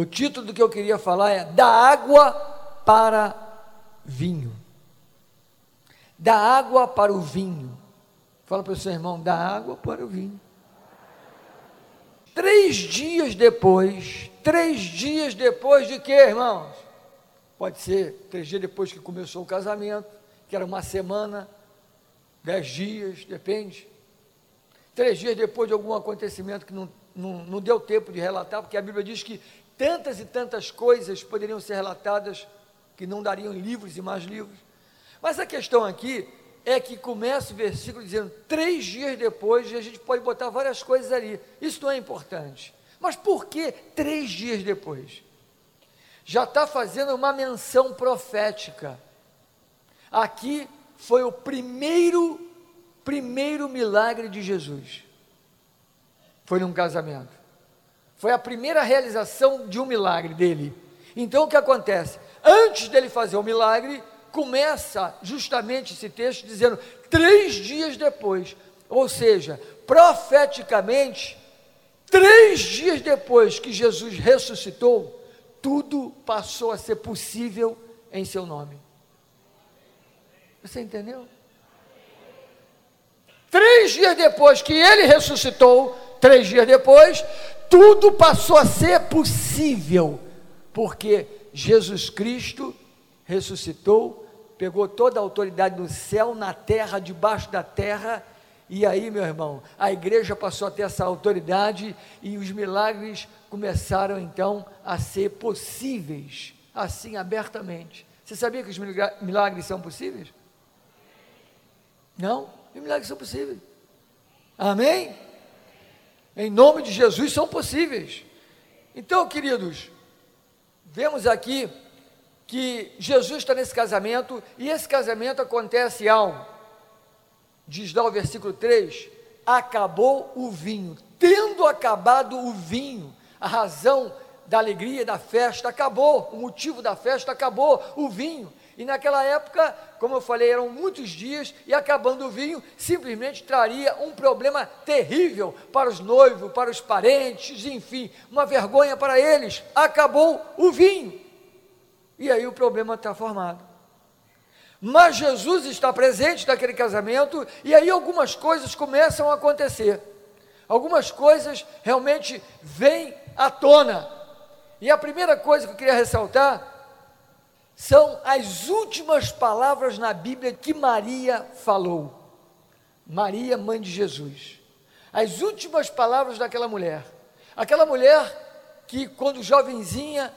O título do que eu queria falar é Da água para vinho. Da água para o vinho. Fala para o seu irmão, da água para o vinho. Três dias depois, três dias depois de quê, irmãos? Pode ser três dias depois que começou o casamento, que era uma semana, dez dias, depende. Três dias depois de algum acontecimento que não, não, não deu tempo de relatar, porque a Bíblia diz que tantas e tantas coisas poderiam ser relatadas que não dariam livros e mais livros. Mas a questão aqui é que começa o versículo dizendo três dias depois, e a gente pode botar várias coisas ali. Isso não é importante. Mas por que três dias depois? Já está fazendo uma menção profética. Aqui foi o primeiro, primeiro milagre de Jesus. Foi num casamento. Foi a primeira realização de um milagre dele. Então o que acontece? Antes dele fazer o milagre, começa justamente esse texto dizendo três dias depois, ou seja, profeticamente, três dias depois que Jesus ressuscitou, tudo passou a ser possível em seu nome. Você entendeu? Três dias depois que ele ressuscitou, três dias depois, tudo passou a ser possível, porque Jesus Cristo ressuscitou, pegou toda a autoridade no céu, na terra, debaixo da terra, e aí, meu irmão, a igreja passou a ter essa autoridade e os milagres começaram então a ser possíveis, assim abertamente. Você sabia que os milagres são possíveis? Não? Os milagres são possíveis. Amém? Em nome de Jesus são possíveis. Então, queridos, vemos aqui que Jesus está nesse casamento e esse casamento acontece algo. Diz lá o versículo 3: acabou o vinho. Tendo acabado o vinho, a razão da alegria, da festa acabou, o motivo da festa acabou, o vinho. E naquela época, como eu falei, eram muitos dias e acabando o vinho, simplesmente traria um problema terrível para os noivos, para os parentes, enfim, uma vergonha para eles. Acabou o vinho. E aí o problema está formado. Mas Jesus está presente naquele casamento e aí algumas coisas começam a acontecer. Algumas coisas realmente vêm à tona. E a primeira coisa que eu queria ressaltar são as últimas palavras na Bíblia que Maria falou. Maria, mãe de Jesus. As últimas palavras daquela mulher. Aquela mulher que, quando jovenzinha,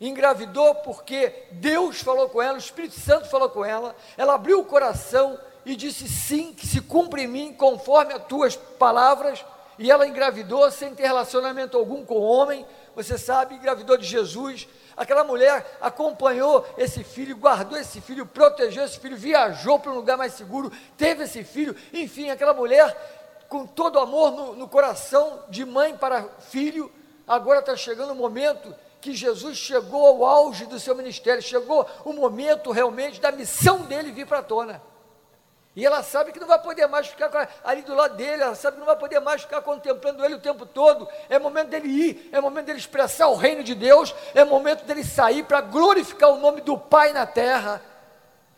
engravidou porque Deus falou com ela, o Espírito Santo falou com ela, ela abriu o coração e disse sim, que se cumpre em mim conforme as tuas palavras, e ela engravidou sem ter relacionamento algum com o homem, você sabe, engravidou de Jesus. Aquela mulher acompanhou esse filho, guardou esse filho, protegeu esse filho, viajou para um lugar mais seguro, teve esse filho, enfim, aquela mulher com todo amor no, no coração de mãe para filho, agora está chegando o momento que Jesus chegou ao auge do seu ministério, chegou o momento realmente da missão dele vir para a tona. E ela sabe que não vai poder mais ficar ali do lado dele, ela sabe que não vai poder mais ficar contemplando ele o tempo todo. É momento dele ir, é momento dele expressar o reino de Deus, é momento dele sair para glorificar o nome do Pai na terra.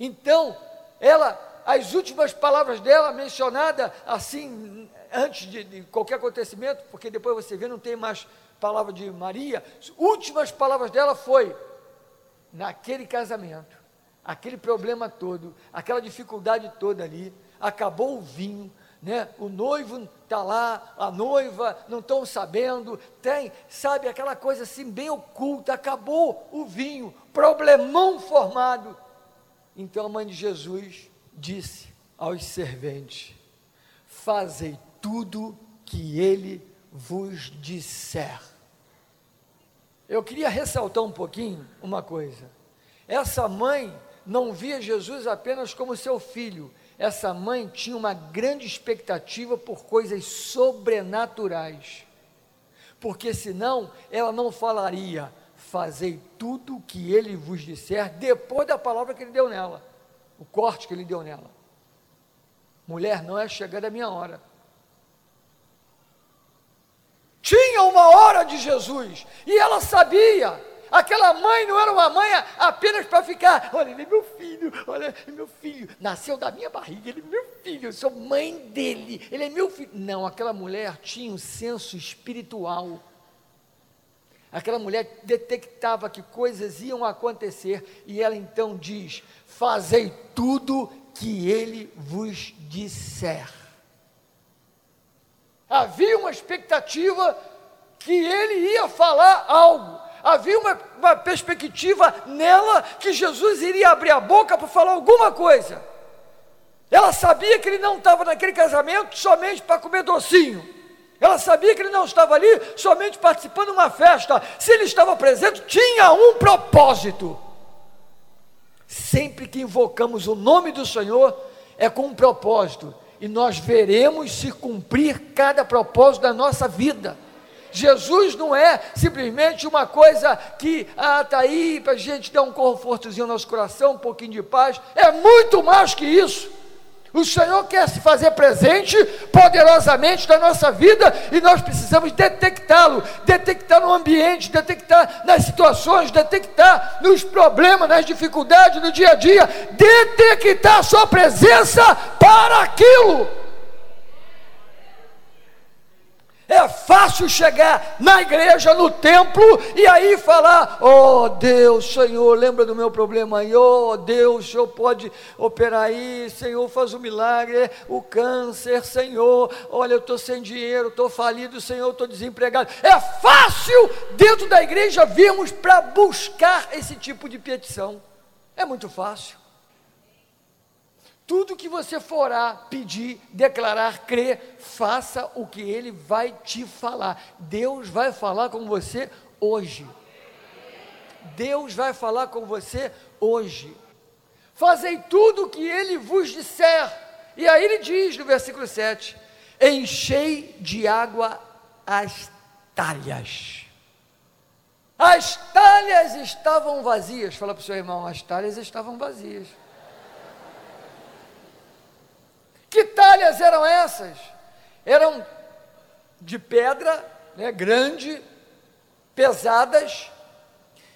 Então, ela, as últimas palavras dela, mencionada assim, antes de, de qualquer acontecimento, porque depois você vê, não tem mais palavra de Maria, últimas palavras dela foi: naquele casamento, aquele problema todo, aquela dificuldade toda ali, acabou o vinho, né? O noivo está lá, a noiva não estão sabendo, tem, sabe, aquela coisa assim bem oculta, acabou o vinho, problemão formado. Então a mãe de Jesus disse aos serventes: Fazei tudo que ele vos disser. Eu queria ressaltar um pouquinho uma coisa. Essa mãe não via Jesus apenas como seu filho. Essa mãe tinha uma grande expectativa por coisas sobrenaturais. Porque senão ela não falaria: Fazei tudo o que ele vos disser, depois da palavra que ele deu nela, o corte que ele deu nela. Mulher, não é chegada a minha hora. tinha uma hora de Jesus, e ela sabia. Aquela mãe não era uma mãe apenas para ficar, olha, ele é meu filho, olha, é meu filho, nasceu da minha barriga, ele é meu filho, eu sou mãe dele, ele é meu filho. Não, aquela mulher tinha um senso espiritual. Aquela mulher detectava que coisas iam acontecer e ela então diz: Fazei tudo que ele vos disser. Havia uma expectativa que ele ia falar algo, havia uma, uma perspectiva nela que Jesus iria abrir a boca para falar alguma coisa. Ela sabia que ele não estava naquele casamento somente para comer docinho. Ela sabia que ele não estava ali somente participando de uma festa. Se ele estava presente, tinha um propósito. Sempre que invocamos o nome do Senhor, é com um propósito e nós veremos se cumprir cada propósito da nossa vida. Jesus não é simplesmente uma coisa que ah, está aí para a gente dar um confortozinho no nosso coração, um pouquinho de paz. É muito mais que isso. O Senhor quer se fazer presente poderosamente na nossa vida e nós precisamos detectá-lo, detectar no ambiente, detectar nas situações, detectar nos problemas, nas dificuldades do dia a dia, detectar a sua presença para aquilo. É fácil chegar na igreja, no templo, e aí falar: Oh Deus, Senhor, lembra do meu problema aí, oh Deus, o Senhor pode operar aí, Senhor, faz o um milagre, o câncer, Senhor, olha, eu estou sem dinheiro, estou falido, Senhor, estou desempregado. É fácil dentro da igreja virmos para buscar esse tipo de petição. É muito fácil. Tudo que você forá pedir, declarar, crer, faça o que ele vai te falar. Deus vai falar com você hoje. Deus vai falar com você hoje. Fazei tudo o que ele vos disser. E aí ele diz no versículo 7: Enchei de água as talhas. As talhas estavam vazias. Fala para o seu irmão: as talhas estavam vazias. Que talhas eram essas? Eram de pedra, né, grande, pesadas,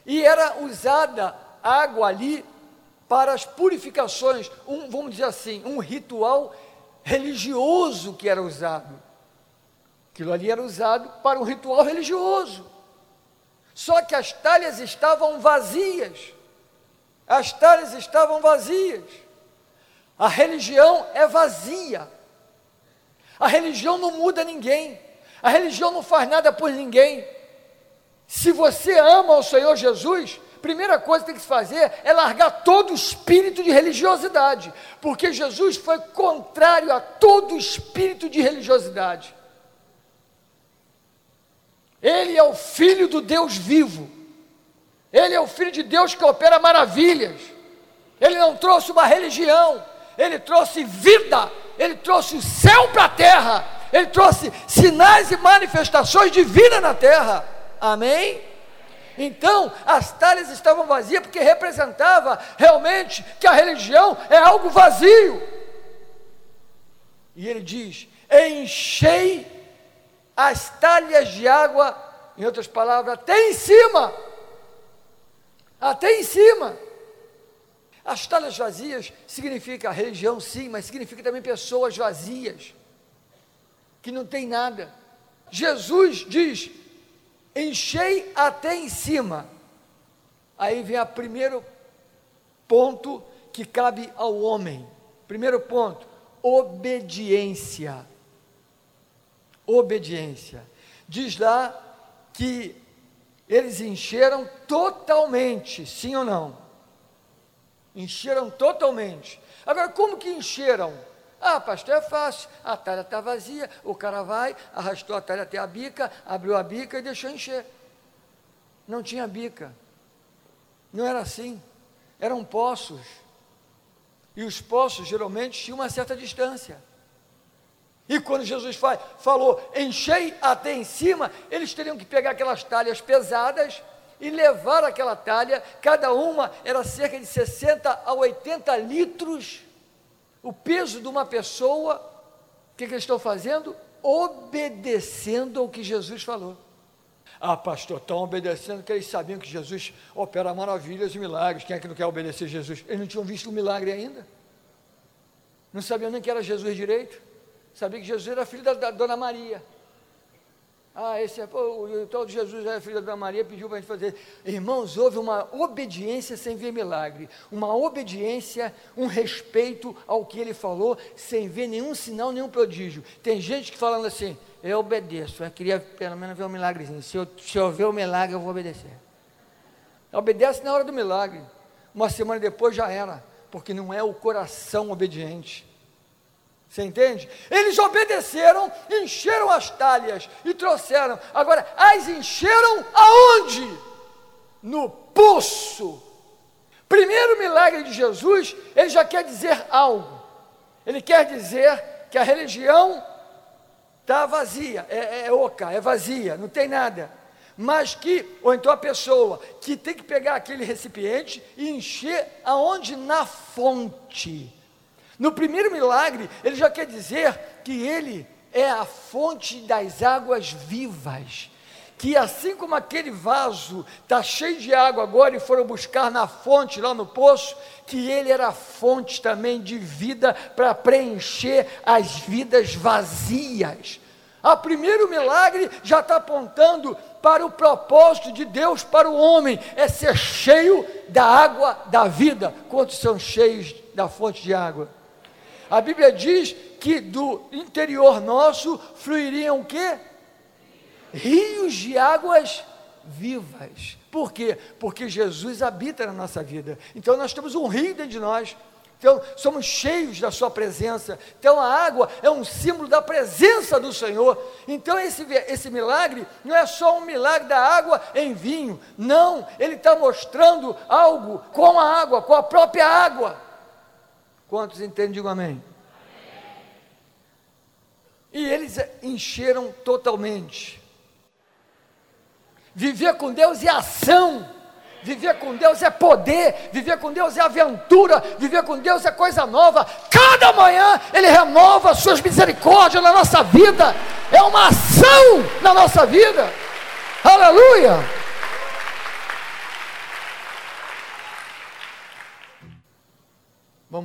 e era usada água ali para as purificações, um, vamos dizer assim, um ritual religioso que era usado. Aquilo ali era usado para um ritual religioso. Só que as talhas estavam vazias. As talhas estavam vazias. A religião é vazia. A religião não muda ninguém. A religião não faz nada por ninguém. Se você ama o Senhor Jesus, primeira coisa que tem que se fazer é largar todo o espírito de religiosidade, porque Jesus foi contrário a todo o espírito de religiosidade. Ele é o filho do Deus vivo. Ele é o filho de Deus que opera maravilhas. Ele não trouxe uma religião, ele trouxe vida, ele trouxe o céu para a terra, ele trouxe sinais e manifestações de vida na terra. Amém? Então, as talhas estavam vazias porque representava realmente que a religião é algo vazio. E ele diz: enchei as talhas de água, em outras palavras, até em cima. Até em cima. As talhas vazias significa religião, sim, mas significa também pessoas vazias, que não tem nada. Jesus diz: enchei até em cima. Aí vem o primeiro ponto que cabe ao homem. Primeiro ponto: obediência. Obediência. Diz lá que eles encheram totalmente, sim ou não? Encheram totalmente. Agora, como que encheram? Ah, pastor, é fácil. A talha está vazia, o cara vai, arrastou a talha até a bica, abriu a bica e deixou encher. Não tinha bica. Não era assim. Eram poços. E os poços geralmente tinham uma certa distância. E quando Jesus fa falou, enchei até em cima, eles teriam que pegar aquelas talhas pesadas e levar aquela talha, cada uma era cerca de 60 a 80 litros, o peso de uma pessoa, o que, que eles estão fazendo? obedecendo ao que Jesus falou. Ah, pastor, estão obedecendo que eles sabiam que Jesus opera maravilhas e milagres. Quem é que não quer obedecer Jesus? Eles não tinham visto o milagre ainda. Não sabiam nem que era Jesus direito. Sabia que Jesus era filho da, da Dona Maria. Ah, esse é, o tal de Jesus é filho da Maria, pediu para a gente fazer. Irmãos, houve uma obediência sem ver milagre, uma obediência, um respeito ao que ele falou, sem ver nenhum sinal, nenhum prodígio. Tem gente que falando assim, eu obedeço, eu queria pelo menos ver um milagrezinho. Se eu, se eu ver o milagre, eu vou obedecer. Obedece na hora do milagre. Uma semana depois já era, porque não é o coração obediente. Você entende? Eles obedeceram, encheram as talhas e trouxeram. Agora, as encheram aonde? No poço. Primeiro milagre de Jesus, ele já quer dizer algo. Ele quer dizer que a religião está vazia, é, é oca, é vazia, não tem nada. Mas que, ou então a pessoa que tem que pegar aquele recipiente e encher aonde? Na fonte. No primeiro milagre, ele já quer dizer que ele é a fonte das águas vivas. Que assim como aquele vaso está cheio de água agora e foram buscar na fonte, lá no poço, que ele era a fonte também de vida para preencher as vidas vazias. O primeiro milagre já está apontando para o propósito de Deus para o homem, é ser cheio da água da vida. Quantos são cheios da fonte de água? A Bíblia diz que do interior nosso fluiriam o quê? Rios de águas vivas. Por quê? Porque Jesus habita na nossa vida. Então nós temos um rio dentro de nós. Então, somos cheios da Sua presença. Então, a água é um símbolo da presença do Senhor. Então, esse, esse milagre não é só um milagre da água em vinho. Não, ele está mostrando algo com a água, com a própria água. Quantos entendem? Digam amém. E eles encheram totalmente. Viver com Deus é ação. Viver com Deus é poder, viver com Deus é aventura, viver com Deus é coisa nova. Cada manhã Ele renova suas misericórdias na nossa vida, é uma ação na nossa vida. Aleluia!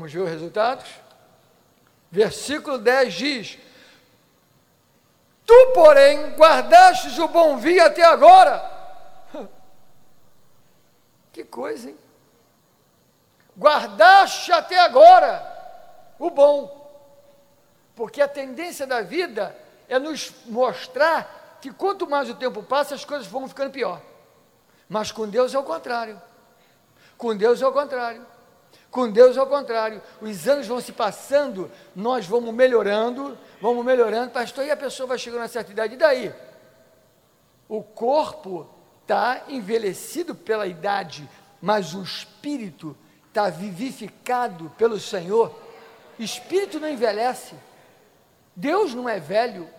Vamos ver os resultados? Versículo 10 diz: Tu, porém, guardastes o bom vinho até agora. Que coisa, hein? Guardaste até agora o bom. Porque a tendência da vida é nos mostrar que quanto mais o tempo passa, as coisas vão ficando pior. Mas com Deus é o contrário. Com Deus é o contrário. Com Deus é o contrário. Os anos vão se passando, nós vamos melhorando, vamos melhorando, pastor, e a pessoa vai chegando a certa idade. E daí? O corpo está envelhecido pela idade, mas o espírito está vivificado pelo Senhor. Espírito não envelhece. Deus não é velho.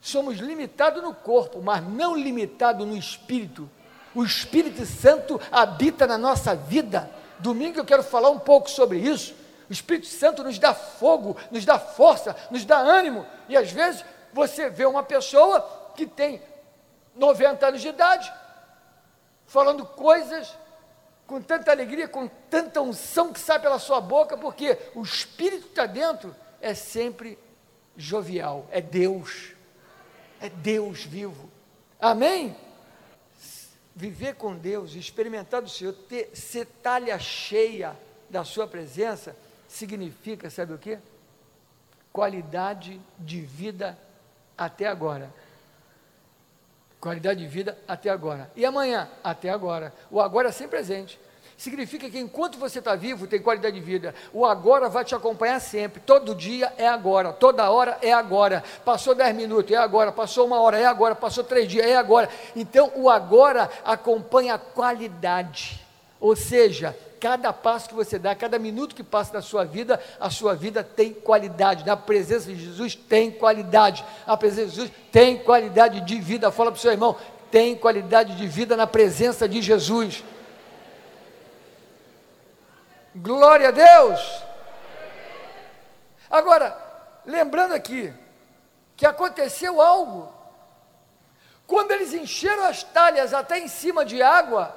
Somos limitados no corpo, mas não limitados no espírito. O Espírito Santo habita na nossa vida. Domingo eu quero falar um pouco sobre isso. O Espírito Santo nos dá fogo, nos dá força, nos dá ânimo. E às vezes você vê uma pessoa que tem 90 anos de idade, falando coisas com tanta alegria, com tanta unção que sai pela sua boca, porque o Espírito que está dentro é sempre jovial, é Deus, é Deus vivo. Amém? Viver com Deus, experimentar do Senhor, ter, ser talha cheia da Sua presença, significa, sabe o que? Qualidade de vida até agora. Qualidade de vida até agora. E amanhã? Até agora. O agora é sempre presente significa que enquanto você está vivo, tem qualidade de vida. O agora vai te acompanhar sempre. Todo dia é agora, toda hora é agora. Passou dez minutos, é agora. Passou uma hora, é agora. Passou três dias, é agora. Então, o agora acompanha a qualidade. Ou seja, cada passo que você dá, cada minuto que passa na sua vida, a sua vida tem qualidade. Na presença de Jesus tem qualidade. A presença de Jesus tem qualidade de vida. Fala para o seu irmão, tem qualidade de vida na presença de Jesus. Glória a Deus! Agora, lembrando aqui, que aconteceu algo. Quando eles encheram as talhas até em cima de água,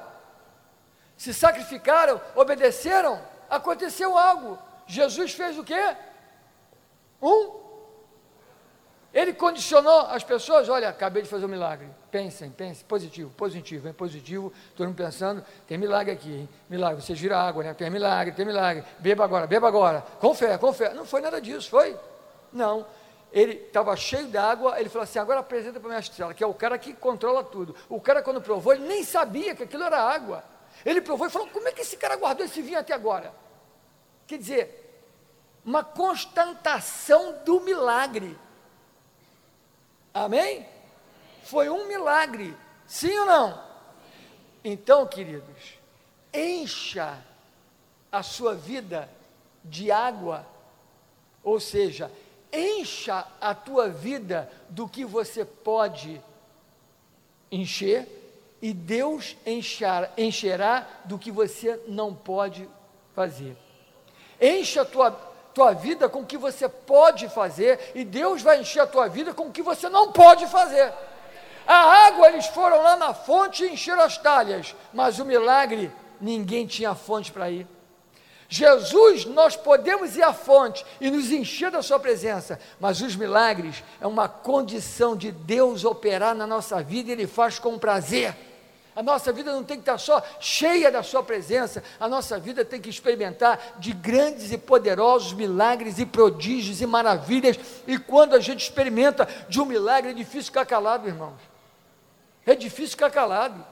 se sacrificaram, obedeceram, aconteceu algo. Jesus fez o quê? Um. Ele condicionou as pessoas, olha, acabei de fazer um milagre. Pensem, pensem, positivo, positivo, hein? positivo, todo mundo pensando, tem milagre aqui, hein? milagre, você gira água, né? Tem milagre, tem milagre, beba agora, beba agora, com fé, com fé. Não foi nada disso, foi? Não. Ele estava cheio d'água, ele falou assim, agora apresenta para a minha estrela, que é o cara que controla tudo. O cara quando provou, ele nem sabia que aquilo era água. Ele provou e falou, como é que esse cara guardou esse vinho até agora? Quer dizer, uma constatação do milagre. Amém? Foi um milagre, sim ou não? Então, queridos, encha a sua vida de água, ou seja, encha a tua vida do que você pode encher, e Deus encher, encherá do que você não pode fazer. Encha a tua, tua vida com o que você pode fazer, e Deus vai encher a tua vida com o que você não pode fazer. A água, eles foram lá na fonte e encheram as talhas, mas o milagre, ninguém tinha fonte para ir. Jesus, nós podemos ir à fonte e nos encher da Sua presença, mas os milagres é uma condição de Deus operar na nossa vida e Ele faz com prazer. A nossa vida não tem que estar só cheia da Sua presença, a nossa vida tem que experimentar de grandes e poderosos milagres e prodígios e maravilhas. E quando a gente experimenta de um milagre, é difícil ficar calado, irmãos. É difícil ficar calado.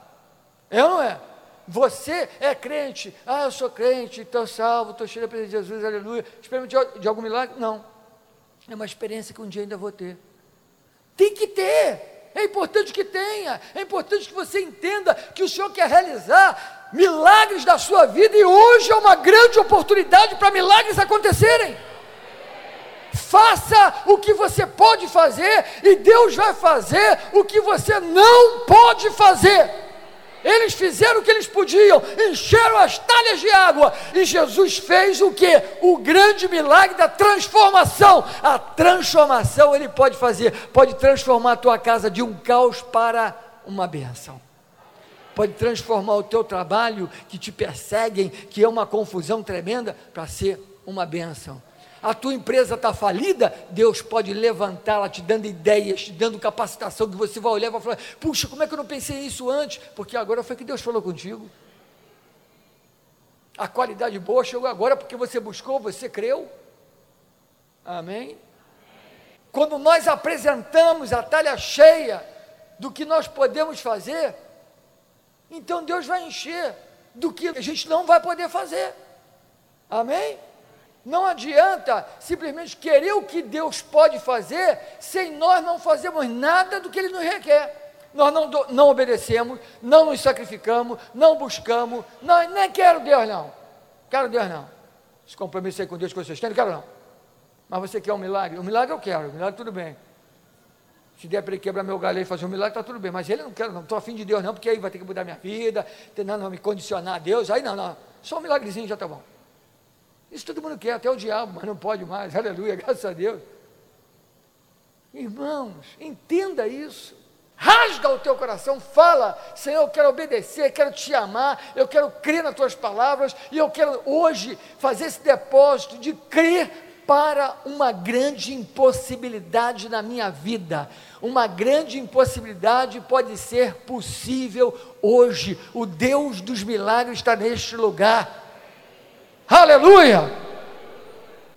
É ou não é? Você é crente, ah, eu sou crente, estou salvo, estou cheio da presença de Jesus, aleluia. Experimente de, de algum milagre? Não. É uma experiência que um dia ainda vou ter. Tem que ter. É importante que tenha, é importante que você entenda que o Senhor quer realizar milagres da sua vida e hoje é uma grande oportunidade para milagres acontecerem. Faça o que você pode fazer e Deus vai fazer o que você não pode fazer. Eles fizeram o que eles podiam, encheram as talhas de água, e Jesus fez o que? O grande milagre da transformação. A transformação ele pode fazer, pode transformar a tua casa de um caos para uma benção. Pode transformar o teu trabalho que te perseguem, que é uma confusão tremenda, para ser uma benção a tua empresa está falida, Deus pode levantá-la te dando ideias, te dando capacitação, que você vai olhar e vai falar: puxa, como é que eu não pensei nisso antes? Porque agora foi que Deus falou contigo. A qualidade boa chegou agora porque você buscou, você creu. Amém? Quando nós apresentamos a talha cheia do que nós podemos fazer, então Deus vai encher do que a gente não vai poder fazer. Amém? Não adianta simplesmente querer o que Deus pode fazer sem nós não fazermos nada do que Ele nos requer. Nós não, não obedecemos, não nos sacrificamos, não buscamos, não, nem quero Deus não. Quero Deus não. Esse compromisso aí com Deus que vocês têm, não quero não. Mas você quer um milagre? O milagre eu quero, o milagre tudo bem. Se der para ele quebrar meu galho e fazer um milagre, está tudo bem. Mas ele não quer, não estou afim de Deus não, porque aí vai ter que mudar minha vida, tentando me condicionar a Deus. Aí não, não. Só um milagrezinho já está bom. Isso todo mundo quer, até o diabo, mas não pode mais, aleluia, graças a Deus. Irmãos, entenda isso. Rasga o teu coração, fala, Senhor, eu quero obedecer, quero te amar, eu quero crer nas tuas palavras, e eu quero hoje fazer esse depósito de crer para uma grande impossibilidade na minha vida. Uma grande impossibilidade pode ser possível hoje. O Deus dos milagres está neste lugar. Aleluia!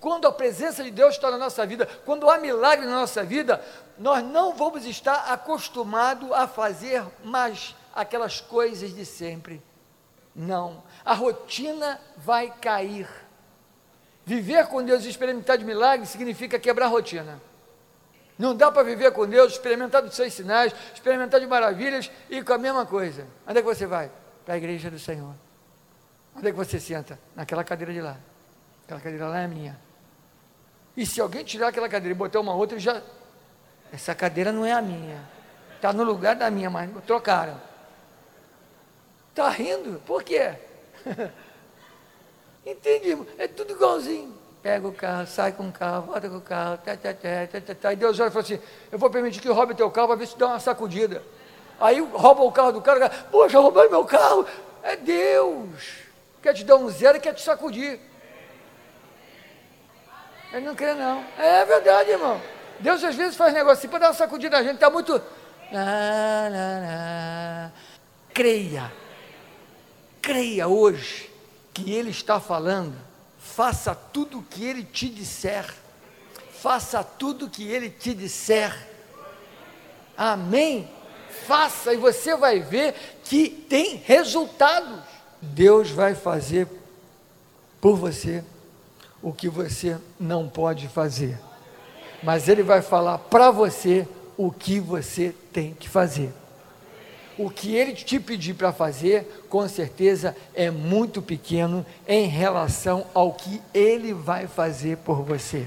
Quando a presença de Deus está na nossa vida, quando há milagre na nossa vida, nós não vamos estar acostumados a fazer mais aquelas coisas de sempre. Não, a rotina vai cair. Viver com Deus e experimentar de milagres significa quebrar a rotina. Não dá para viver com Deus, experimentar dos seus sinais, experimentar de maravilhas e com a mesma coisa. Onde é que você vai? Para a igreja do Senhor. Onde é que você senta? Naquela cadeira de lá. Aquela cadeira lá é minha. E se alguém tirar aquela cadeira e botar uma outra, já. Essa cadeira não é a minha. Está no lugar da minha, mas trocaram. Está rindo? Por quê? Entende? É tudo igualzinho. pega o carro, sai com o carro, volta com o carro, tá, tá, tá, tá, tá, tá. e Deus olha e fala assim, eu vou permitir que roube teu carro, para ver se dá uma sacudida. Aí rouba o carro do cara, cara poxa, roubou meu carro. É Deus. Quer te dar um zero e quer te sacudir. Ele não crê, não. É verdade, irmão. Deus às vezes faz negócio assim para dar uma sacudida na gente. Está muito. Creia. Creia hoje que Ele está falando. Faça tudo o que Ele te disser. Faça tudo o que Ele te disser. Amém? Faça e você vai ver que tem resultados. Deus vai fazer por você o que você não pode fazer. Mas Ele vai falar para você o que você tem que fazer. O que Ele te pedir para fazer, com certeza é muito pequeno em relação ao que Ele vai fazer por você.